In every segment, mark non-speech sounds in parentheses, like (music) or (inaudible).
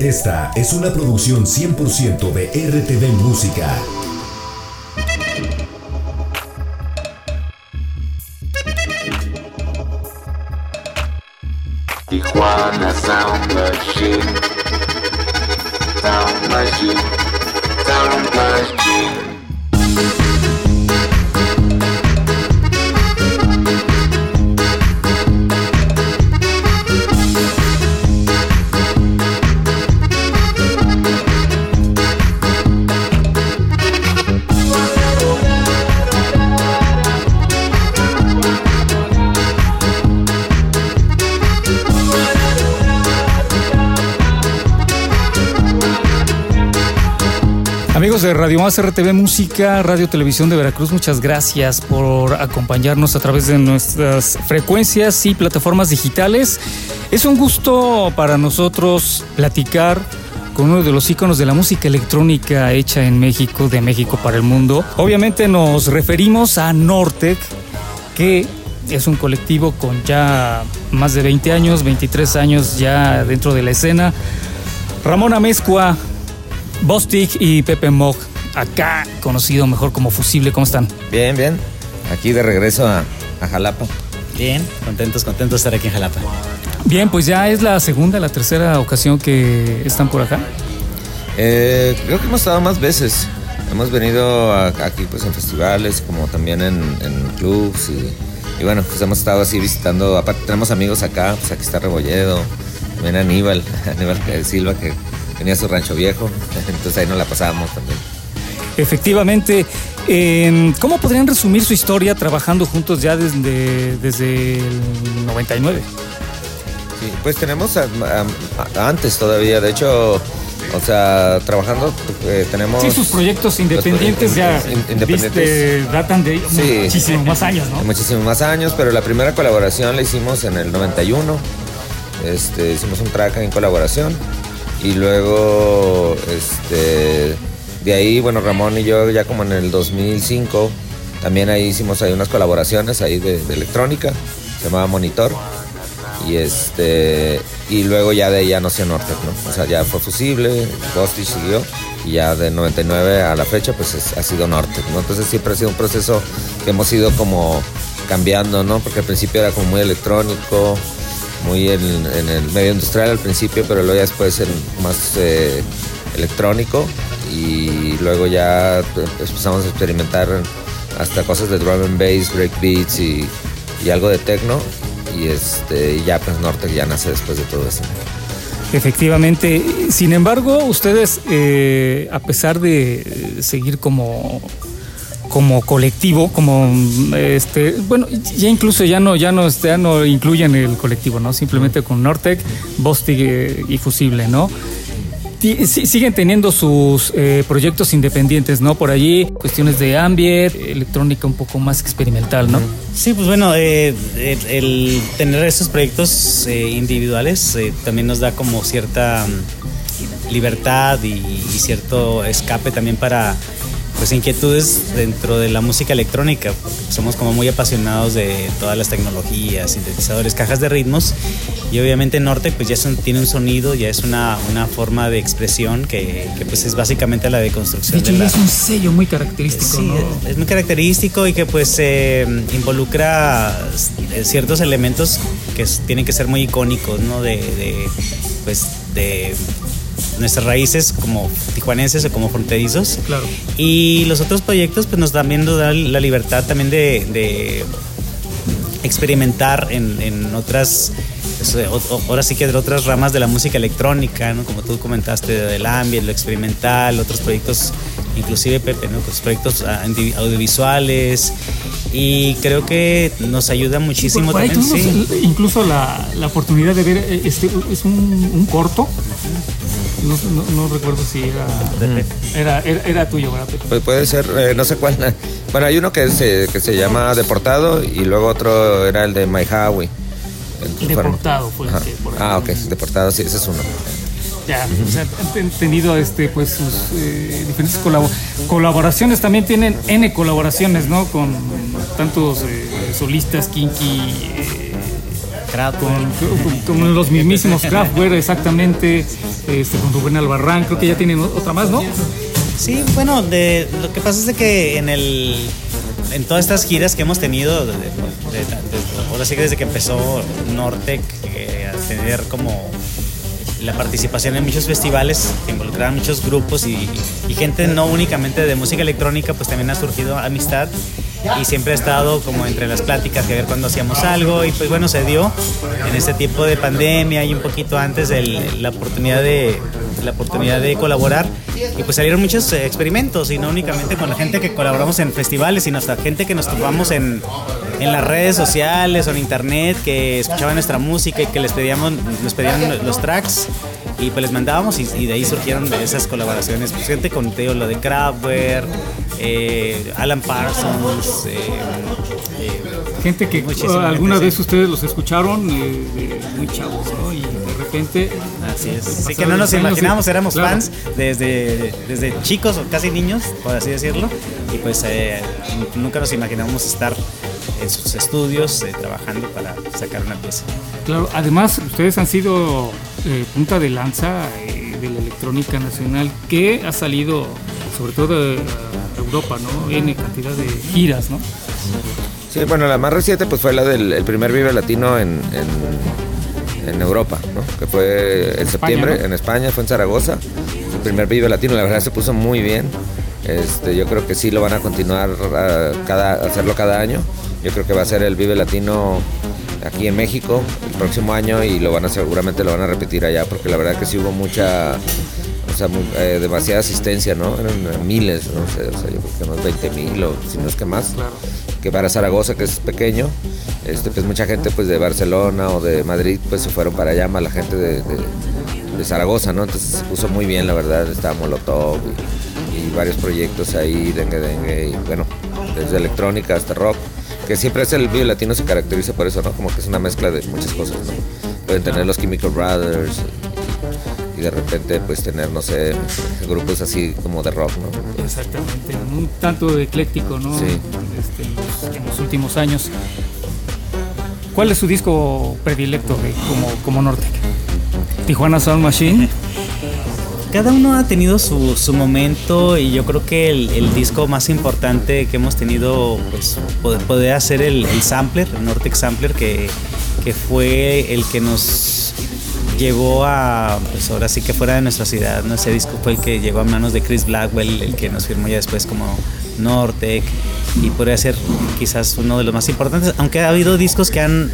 Esta es una producción 100% de RTV Música. Tijuana Sound Machine. Sound Machine. Sound Machine. Amigos de Radio Más RTV Música, Radio Televisión de Veracruz, muchas gracias por acompañarnos a través de nuestras frecuencias y plataformas digitales. Es un gusto para nosotros platicar con uno de los íconos de la música electrónica hecha en México, de México para el mundo. Obviamente nos referimos a Nortec, que es un colectivo con ya más de 20 años, 23 años ya dentro de la escena. Ramón Amezcua, Bostic y Pepe Mog, acá conocido mejor como Fusible, ¿cómo están? Bien, bien. Aquí de regreso a, a Jalapa. Bien, contentos, contentos de estar aquí en Jalapa. Bien, pues ya es la segunda, la tercera ocasión que están por acá. Eh, creo que hemos estado más veces. Hemos venido a- aquí pues en festivales, como también en, en clubs y, y bueno, pues hemos estado así visitando. Aparte tenemos amigos acá, pues aquí está Rebolledo, también Aníbal, (laughs) Aníbal Silva que tenía su rancho viejo, (laughs) entonces ahí nos la pasábamos también. Efectivamente, eh, ¿cómo podrían resumir su historia trabajando juntos ya desde, desde el 99? Sí, pues tenemos a- a- a- antes todavía, de hecho, o sea, trabajando eh, tenemos... Sí, sus proyectos independientes ya In- independientes. viste, datan de Sí. muchísimos más años, ¿no? Muchísimos más años, pero la primera colaboración la hicimos en el 91. Este, hicimos un track en colaboración. Y luego, este, de ahí, bueno, Ramón y yo ya como en el 2005, también ahí hicimos ahí unas colaboraciones ahí de, electrónica, se llamaba Monitor. Y este y luego ya de ahí ya nació Nortec, ¿no? O sea, ya fue Fusible, Bostich siguió y ya de 99 a la fecha pues es- ha sido Nortec, ¿no? Entonces siempre ha sido un proceso que hemos ido como cambiando, ¿no? Porque al principio era como muy electrónico, muy en, el medio industrial al principio, pero luego ya después en más eh, electrónico y luego ya empezamos a experimentar hasta cosas de drum and bass, break beats y, y algo de techno y este ya pues Nortec ya nace después de todo eso. Efectivamente. Sin embargo, ustedes, eh, a pesar de seguir como como colectivo, como mm, este, bueno, ya incluso ya no, ya no, ya no incluyen el colectivo, ¿no? Simplemente con Nortec, Bostig eh, y Fusible, ¿no? Siguen teniendo sus eh, proyectos independientes, ¿no? Por allí, cuestiones de ambient, electrónica un poco más experimental, ¿no? Sí, pues bueno, eh, el, el tener estos proyectos eh, individuales eh, también nos da como cierta mm, libertad y cierto escape también para pues inquietudes dentro de la música electrónica, somos como muy apasionados de todas las tecnologías, sintetizadores, cajas de ritmos y obviamente Norte pues ya tiene un sonido, ya es una, una forma de expresión que, que, pues es básicamente la deconstrucción De hecho, de la, es un sello muy característico, Sí, ¿no? es- muy característico y que pues eh, involucra eh, ciertos elementos que tienen que ser muy icónicos, ¿no? De, de, pues de nuestras raíces como tijuanenses o como fronterizos. Claro. Y los otros proyectos pues nos también nos dan la libertad también de, de experimentar en, en otras, pues, ahora sí que de otras ramas de la música electrónica, ¿no? Como tú comentaste, del ambient, lo experimental, otros proyectos, inclusive Pepe, ¿no? Pues, proyectos ah, audiovisuales y creo que nos ayuda muchísimo Por ahí también. sí. incluso la, la oportunidad de ver, eh, este, es un, un corto. No, no- no recuerdo si era, era, era, era tuyo, ¿verdad? Pues puede ser, eh, no sé cuál. (laughs) Bueno, hay uno que se, que se llama Deportado y luego otro era el de My Highway. Fueron- Deportado fue el Ajá. que por ahí- Ah, ok, Deportado, sí, ese es uno. Ya, o sea, han ten- tenido este, pues, sus eh, diferentes colabo- colaboraciones. También tienen N colaboraciones, ¿no? Con tantos eh, solistas, Kinky, eh, con, con- con los mismísimos Kraftwerk, exactamente. este, con Rubén Albarrán, creo que ya tienen otra más, ¿no? Sí, bueno, de, lo que pasa es de que en el en todas estas giras que hemos tenido, de- de- de- ahora sí que desde que empezó Nortec eh, a tener como la participación en muchos festivales que involucraban muchos grupos y, gente no únicamente de música electrónica, pues también ha surgido amistad. Y siempre ha estado como entre las pláticas de ver cuando hacíamos algo. Y pues bueno, se dio en este tiempo de pandemia y un poquito antes el- la oportunidad de la oportunidad de colaborar y pues salieron muchos eh, experimentos y no únicamente con la gente que colaboramos en festivales, sino hasta gente que nos topamos en, en las redes sociales o en internet que escuchaban nuestra música y que les pedíamos nos pedían los tracks y pues les mandábamos y, y de ahí surgieron esas colaboraciones pues, gente con Teo lo de Kraftwerk eh, Alan Parsons eh, eh, Gente que alguna vez sí. ustedes los escucharon muy chavos, ¿no? Y repente. Así es. pasaron Sí, que no nos imaginábamos, éramos claro. fans desde, desde chicos o casi niños, por así decirlo. Y pues eh, nunca nos imaginamos estar en sus estudios eh, trabajando para sacar una pieza. Claro, además ustedes han sido eh, punta de lanza eh, de la electrónica nacional que ha salido sobre todo de eh, Europa, ¿no? En cantidad de giras, ¿no? Sí, bueno, la más reciente pues fue la del el primer Vive Latino en, en, en Europa, ¿no? Que fue en septiembre ¿no? en España, fue en Zaragoza. El primer Vive Latino, la verdad se puso muy bien. Este, yo creo que sí lo van a continuar a cada, a hacerlo cada año. Yo creo que va a ser el Vive Latino aquí en México el próximo año y lo van a seguramente lo van a repetir allá porque la verdad que sí hubo mucha o sea, eh, demasiada asistencia, ¿no? Eran miles, no sé, o sea, yo creo que unos 20 mil o si no es que más. Que para Zaragoza, que es pequeño, este, pues mucha gente pues de Barcelona o de Madrid pues se fueron para allá, más la gente de, de- de Zaragoza, ¿no? Entonces se puso muy bien, la verdad, estaba Molotov y, y varios proyectos ahí, dengue, dengue, y bueno, desde electrónica hasta rock, que siempre es el video latino se caracteriza por eso, ¿no? Como que es una mezcla de muchas cosas, ¿no? Pueden tener los Chemical Brothers y, y de repente pues tener, no sé, grupos así como de rock, ¿no? Exactamente, un tanto ecléctico, ¿no? Sí. Últimos años. ¿Cuál es su disco predilecto como, como Nortec? Tijuana Sound Machine. (laughs) Cada uno ha tenido su, su momento y yo creo que el, disco más importante que hemos tenido pues pod- podría ser el, el sampler, el Nortec Sampler, que, que fue el que nos llevó a, pues ahora sí que fuera de nuestra ciudad, ¿no? ese disco fue el que llegó a manos de Chris Blackwell, el que nos firmó ya después como Nortec y podría ser quizás uno de los más importantes, aunque ha habido discos que han,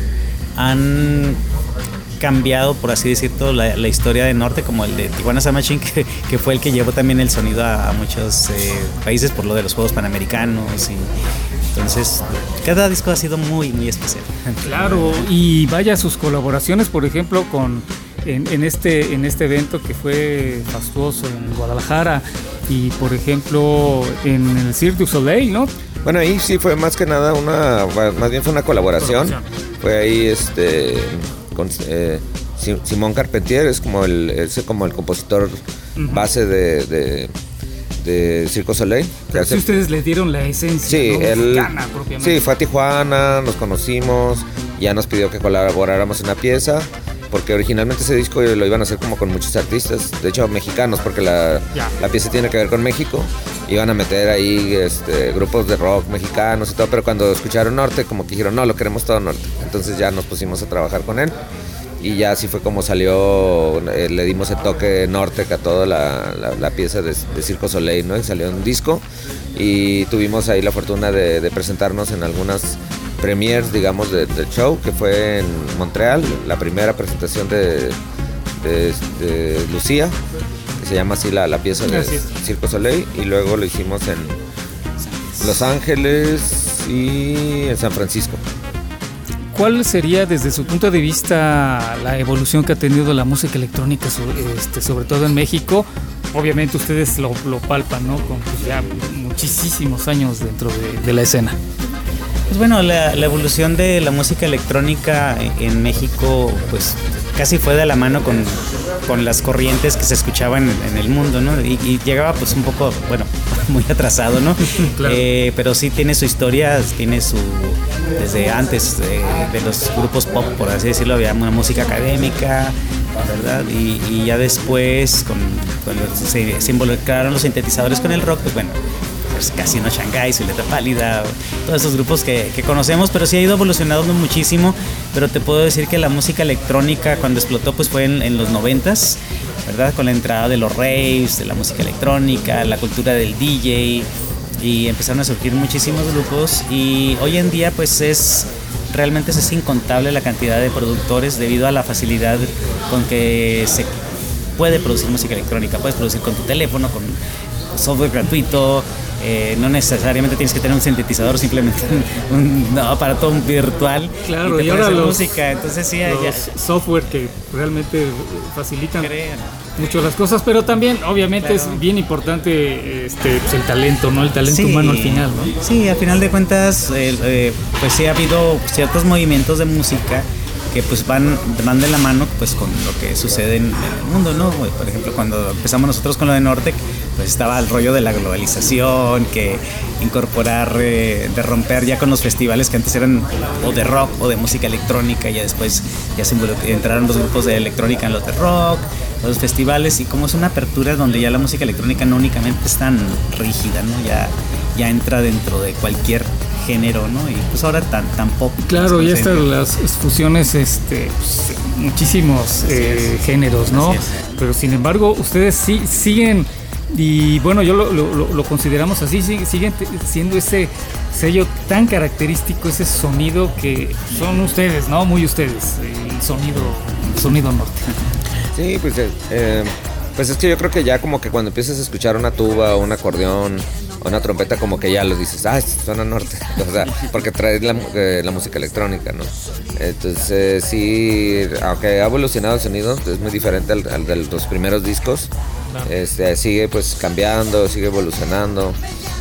han cambiado, por así decirlo, la, historia de Norte, como el de Tijuana Sound Machine, que, que fue el que llevó también el sonido a, muchos eh, países por lo de los Juegos Panamericanos. Y, entonces, cada disco ha sido muy, muy especial. Claro, y vaya sus colaboraciones, por ejemplo, con en este en este evento que fue fastuoso en Guadalajara y por ejemplo en el Cirque du Soleil, ¿no? Bueno, ahí sí fue más que nada una, más bien fue una colaboración. Fue ahí este con eh, Si- Simón Carpentier, es como el, es como el compositor base de, de, de Circo Soleil. hace- Si ustedes le dieron la esencia Sí, ¿no? él mexicana propiamente. sí, fue a Tijuana, nos conocimos, ya nos pidió que colaboráramos en una pieza, porque originalmente ese disco lo iban a hacer como con muchos artistas, de hecho mexicanos, porque la, la pieza tiene que ver con México, iban a meter ahí este, grupos de rock mexicanos y todo, pero cuando escucharon Norte, como que dijeron, no, lo queremos todo Norte, entonces ya nos pusimos a trabajar con él. Y ya así fue como salió, eh, le dimos el toque Nortec a toda la, la- la pieza de, de Circo Soleil, ¿no? Y salió un disco y tuvimos ahí la fortuna de, de presentarnos en algunas premiers, digamos, de- del show, que fue en Montreal, la primera presentación de, de- de Lucía, que se llama así la, la pieza de. Circo Soleil, y luego lo hicimos en Los Ángeles y en San Francisco. ¿Cuál sería desde su punto de vista la evolución que ha tenido la música electrónica, este, sobre todo en México? Obviamente ustedes lo, lo palpan, ¿no? Con pues, ya muchísimos años dentro de, de la escena. Pues bueno, la, la evolución de la música electrónica en, México, pues casi fue de la mano con, con las corrientes que se escuchaban en, en el mundo, ¿no? Y, y llegaba pues un poco, bueno, (laughs) muy atrasado, ¿no? (laughs) Claro. Eh, pero sí tiene su historia, tiene su... Desde antes eh, de los grupos pop, por así decirlo, había una música académica, ¿verdad? Y, y ya después, con, cuando se, se involucraron los sintetizadores con el rock, pues bueno, pues Casino Shanghai, Letra Pálida, todos esos grupos que, que, conocemos, pero sí ha ido evolucionando muchísimo. Pero te puedo decir que la música electrónica cuando explotó pues fue en, en los noventas, ¿verdad? Con la entrada de los raves, de la música electrónica, la cultura del DJ y empezaron a surgir muchísimos grupos y hoy en día pues es realmente es incontable la cantidad de productores debido a la facilidad con que se puede producir música electrónica. Puedes producir con tu teléfono, con software gratuito, eh, no necesariamente tienes que tener un sintetizador, simplemente (laughs) un, un aparato virtual. Claro, y, y ahora los, música. Entonces sí, los ya. software que realmente facilitan Crean. mucho las cosas, pero también obviamente Claro. es bien importante este, pues, el talento, ¿no? El talento Sí. humano al final, ¿no? Sí, al final de cuentas, eh, eh, pues sí ha habido ciertos movimientos de música que pues van, van de la mano pues con lo que sucede en, en el mundo, ¿no? Por ejemplo, cuando empezamos nosotros con lo de Nortec, pues estaba el rollo de la globalización, que incorporar, eh, de romper ya con los festivales que antes eran o de rock o de música electrónica, ya después ya se entraron los grupos de electrónica en los de rock, los festivales, y como es una apertura donde ya la música electrónica no únicamente es tan rígida, ¿no? Ya, ya entra dentro de cualquier género, ¿no? Y pues ahora tan, tan pop. Claro, pues, y no sé, estas las fusiones, este, pues, muchísimos eh, géneros, ¿no? Pero sin embargo, ustedes sí siguen y bueno, yo lo, lo- lo- consideramos así, sí- siguen siendo ese sello tan característico, ese sonido que son ustedes, ¿no? Muy ustedes, el sonido, el sonido norte. Sí, pues, eh, eh, pues es que yo creo que ya como que cuando empiezas a escuchar una tuba o un acordeón o una trompeta como que ya lo dices, ah, suena norte, (laughs) o sea, porque traes la, eh, la música electrónica, ¿no? Entonces sí, aunque ha evolucionado el sonido, es muy diferente al, al de los primeros discos, este, sigue pues cambiando, sigue evolucionando,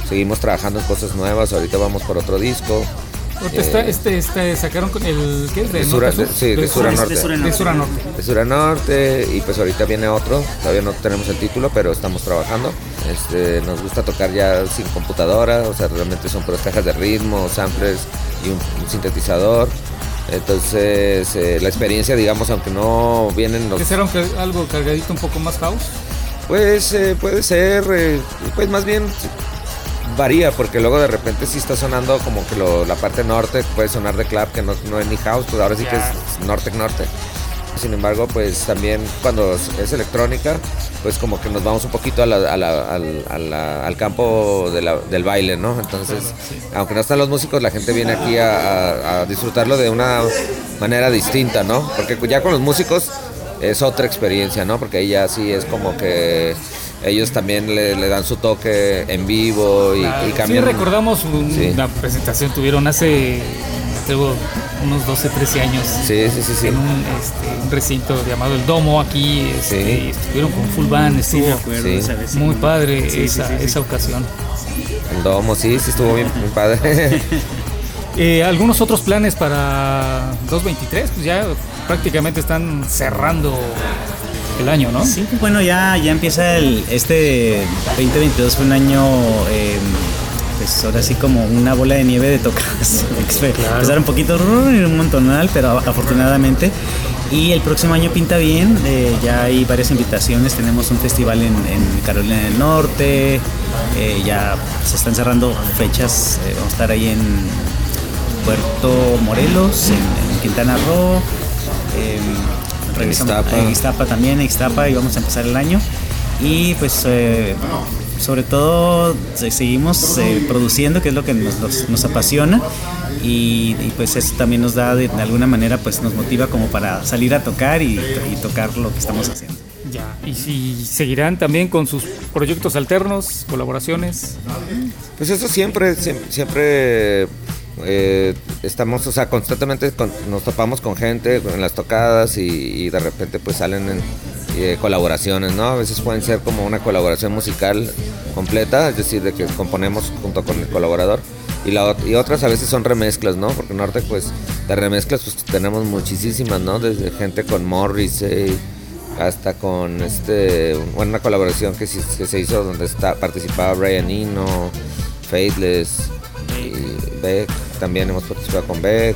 seguimos trabajando en cosas nuevas, ahorita vamos por otro disco. Ahorita Eh, está, este, este, sacaron con el, ¿qué es? De norte sur a- a sur? de- sí, de sur a norte. De sur a De sur a norte. de sur a norte y pues ahorita viene otro, todavía no tenemos el título, pero estamos trabajando. Este, nos gusta tocar ya sin computadora, o sea, realmente son puras cajas de ritmo, samplers y un, un sintetizador. Entonces, eh, la experiencia, digamos, aunque no vienen los... ¿Que será un ca- algo cargadito un poco más house? Pues eh, puede ser, eh, pues más bien varía, porque luego de repente sí está sonando como que lo- la parte norte, puede sonar de club, que no, no es ni house, pues ahora sí que es norte norte. Sin embargo, pues también cuando es, electrónica, pues como que nos vamos un poquito a la- a la- al, a la- al campo de del baile, ¿no? Entonces, aunque no están los músicos, la gente viene aquí a, a- a disfrutarlo de una manera distinta, ¿no? Porque ya con los músicos es otra experiencia, ¿no? Porque ahí ya sí es como que ellos también le, le dan su toque en vivo y, y Sí, recordamos un- Sí. una presentación tuvieron hace unos 12, 13 años Sí, sí, sí, sí. en un, este, un recinto llamado El Domo aquí. este, Sí. Estuvieron con full band, Sí, estuvo acuerdo muy padre esa, sí, sí. esa ocasión. El domo, sí, sí estuvo bien, muy padre. (laughs) Eh, ¿Algunos otros planes para 2023? Pues ya prácticamente están cerrando el año, ¿no? Sí, bueno, ya, ya empieza el, este 2022 fue un año, eh, pues ahora sí como una bola de nieve de tocadas. (laughs) Empezaron un poquito, un montonal, pero afortunadamente. Y el próximo año pinta bien, eh, ya hay varias invitaciones, tenemos un festival en, en Carolina del Norte, eh, ya se están cerrando fechas, vamos a estar ahí en Puerto Morelos, en, en Quintana Roo. Em, regresamos Ixtapa. en Ixtapa también, en Ixtapa y vamos a empezar el año. Y pues eh, sobre todo se- seguimos eh, produciendo, que es lo que nos, nos- nos apasiona. Y, y, pues eso también nos da de, de alguna manera, pues nos motiva como para salir a tocar y, y tocar lo que estamos haciendo. Ya. Y si seguirán también con sus proyectos alternos, colaboraciones. Pues eso siempre, siem- siempre eh, estamos, o sea, constantemente con- nos topamos con gente en las tocadas y, y de repente pues salen en, eh, colaboraciones, ¿no? A veces pueden ser como una colaboración musical completa, es decir, de que componemos junto con el colaborador. Y, la, y otras a veces son remezclas, ¿no? Porque Norte, pues, de remezclas pues tenemos muchísimas, ¿no? Desde gente con Morrissey hasta con este una colaboración que se hizo donde está participaba Brian Eno, Faithless y Beck, también hemos participado con Beck.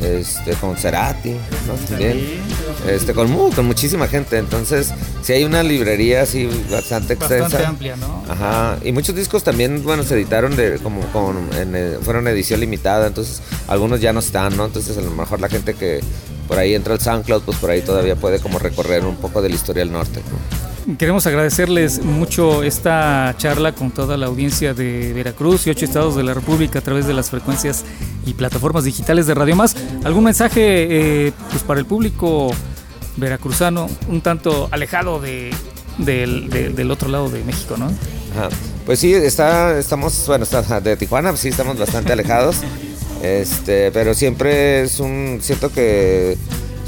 este, con Cerati, ¿no? También, este, con, mu- con muchísima gente. Entonces, sí hay una librería así bastante extensa. Bastante amplia, ¿no? Ajá, y muchos discos también, bueno, se editaron de como con, en, eh, fueron edición limitada, entonces algunos ya no están, ¿no? Entonces a lo mejor la gente que por ahí entra al SoundCloud, pues por ahí todavía puede como recorrer un poco de la historia del norte, ¿no? Queremos agradecerles mucho esta charla con toda la audiencia de Veracruz y ocho estados de la República a través de las frecuencias y plataformas digitales de Radio Más. ¿Algún mensaje eh, pues para el público veracruzano un tanto alejado de, del, de- del otro lado de México, no? Ajá. Pues sí, está, estamos, bueno, está, (laughs) de Tijuana, pues sí, estamos bastante alejados. Este, pero siempre es un, siento que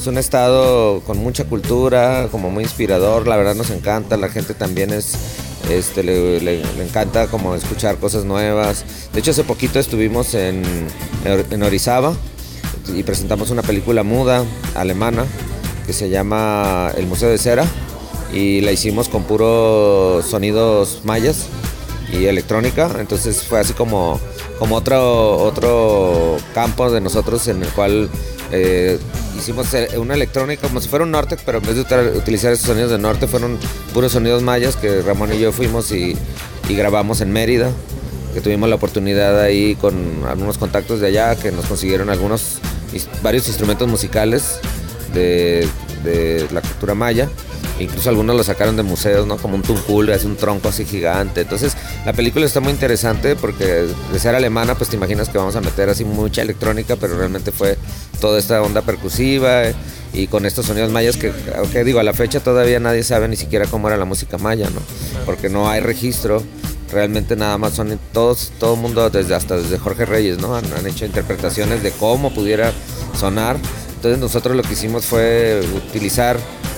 es un estado con mucha cultura, como muy inspirador, la verdad nos encanta, la gente también es, este, le, encanta como escuchar cosas nuevas. De hecho, hace poquito estuvimos en, en Orizaba y presentamos una película muda alemana que se llama El Museo de Cera y la hicimos con puros sonidos mayas y electrónica, entonces fue así como, como otro, otro campo de nosotros en el cual eh, hicimos eh, una electrónica como si fuera un Nortec, pero en vez de utilizar esos sonidos de norte fueron puros sonidos mayas que Ramón y yo fuimos y, grabamos en Mérida, que tuvimos la oportunidad ahí con algunos contactos de allá que nos consiguieron algunos, varios instrumentos musicales de la cultura maya. Incluso algunos lo sacaron de museos, ¿no? Como un tuncul, es un tronco así gigante. Entonces, la película está muy interesante porque de ser alemana, pues te imaginas que vamos a meter así mucha electrónica, pero realmente fue toda esta onda percusiva eh, y con estos sonidos mayas que, aunque digo, a la fecha todavía nadie sabe ni siquiera cómo era la música maya, ¿no? Porque no hay registro. Realmente nada más son todos, todo el mundo, desde, hasta desde Jorge Reyes, ¿no? Han hecho interpretaciones de cómo pudiera sonar. Entonces nosotros lo que hicimos fue utilizar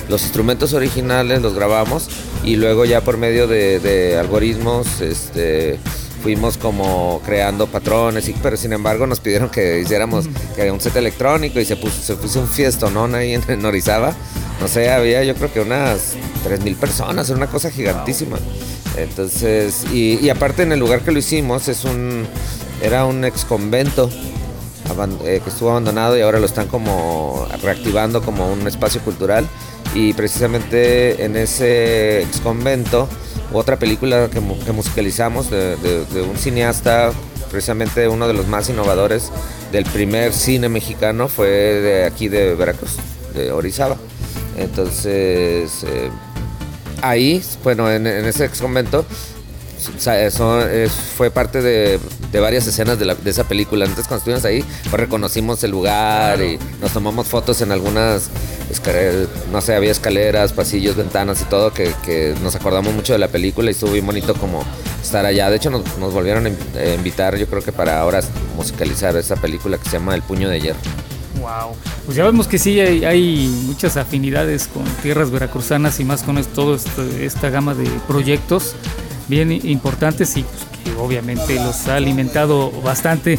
los instrumentos originales, los grabamos y luego ya por medio de, de algoritmos este, fuimos como creando patrones, y, pero sin embargo nos pidieron que hiciéramos que un set electrónico y se puso, se puso un fiestonón ahí (laughs) en, en Orizaba. No sé, había yo creo que unas 3.000 personas, era una cosa gigantísima. Entonces, y, y aparte en el lugar que lo hicimos es un, era un ex convento eh, que estuvo abandonado y ahora lo están como reactivando como un espacio cultural y precisamente en ese ex convento otra película que, que musicalizamos de un cineasta precisamente uno de los más innovadores del primer cine mexicano fue de aquí de Veracruz de Orizaba. Entonces eh, ahí bueno en, en ese ex convento sa- eso es- fue parte de, de varias escenas de, la- de esa película. Entonces cuando estuvimos ahí, pues reconocimos el lugar y nos tomamos fotos en algunas, no sé, había escaleras, pasillos, ventanas y todo, que, que nos acordamos mucho de la película y estuvo bien bonito como estar allá. De hecho nos, nos volvieron a in- a invitar, yo creo que para ahora musicalizar esa película que se llama El Puño de Hierro. Wow. Pues ya vemos que sí hay, hay muchas afinidades con tierras veracruzanas y más con es- todo este- esta gama de proyectos bien importantes y pues, que obviamente los ha alimentado bastante.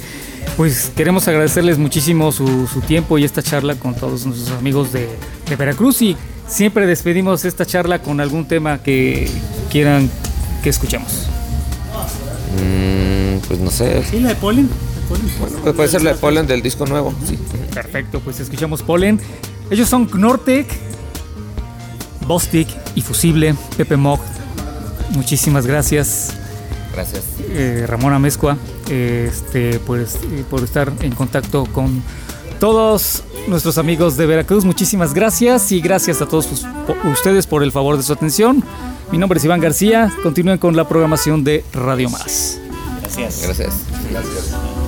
Pues queremos agradecerles muchísimo su, su tiempo y esta charla con todos nuestros amigos de, de Veracruz y siempre despedimos esta charla con algún tema que quieran que escuchemos. Mm, pues no sé, Sí, la de Polen. Polen. pues puede ser la de Polen del disco nuevo. Sí. Perfecto, pues escuchamos Polen. Ellos son Knortek, Bostik y Fusible, Pepe Mog. Muchísimas gracias, Gracias. eh, Ramón Amezcua, eh, este, pues, eh, por estar en contacto con todos nuestros amigos de Veracruz. Muchísimas gracias y gracias a todos ustedes por el favor de su atención. Mi nombre es Iván García. Continúen con la programación de Radio Más. Gracias. Gracias. Listen.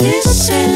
Listen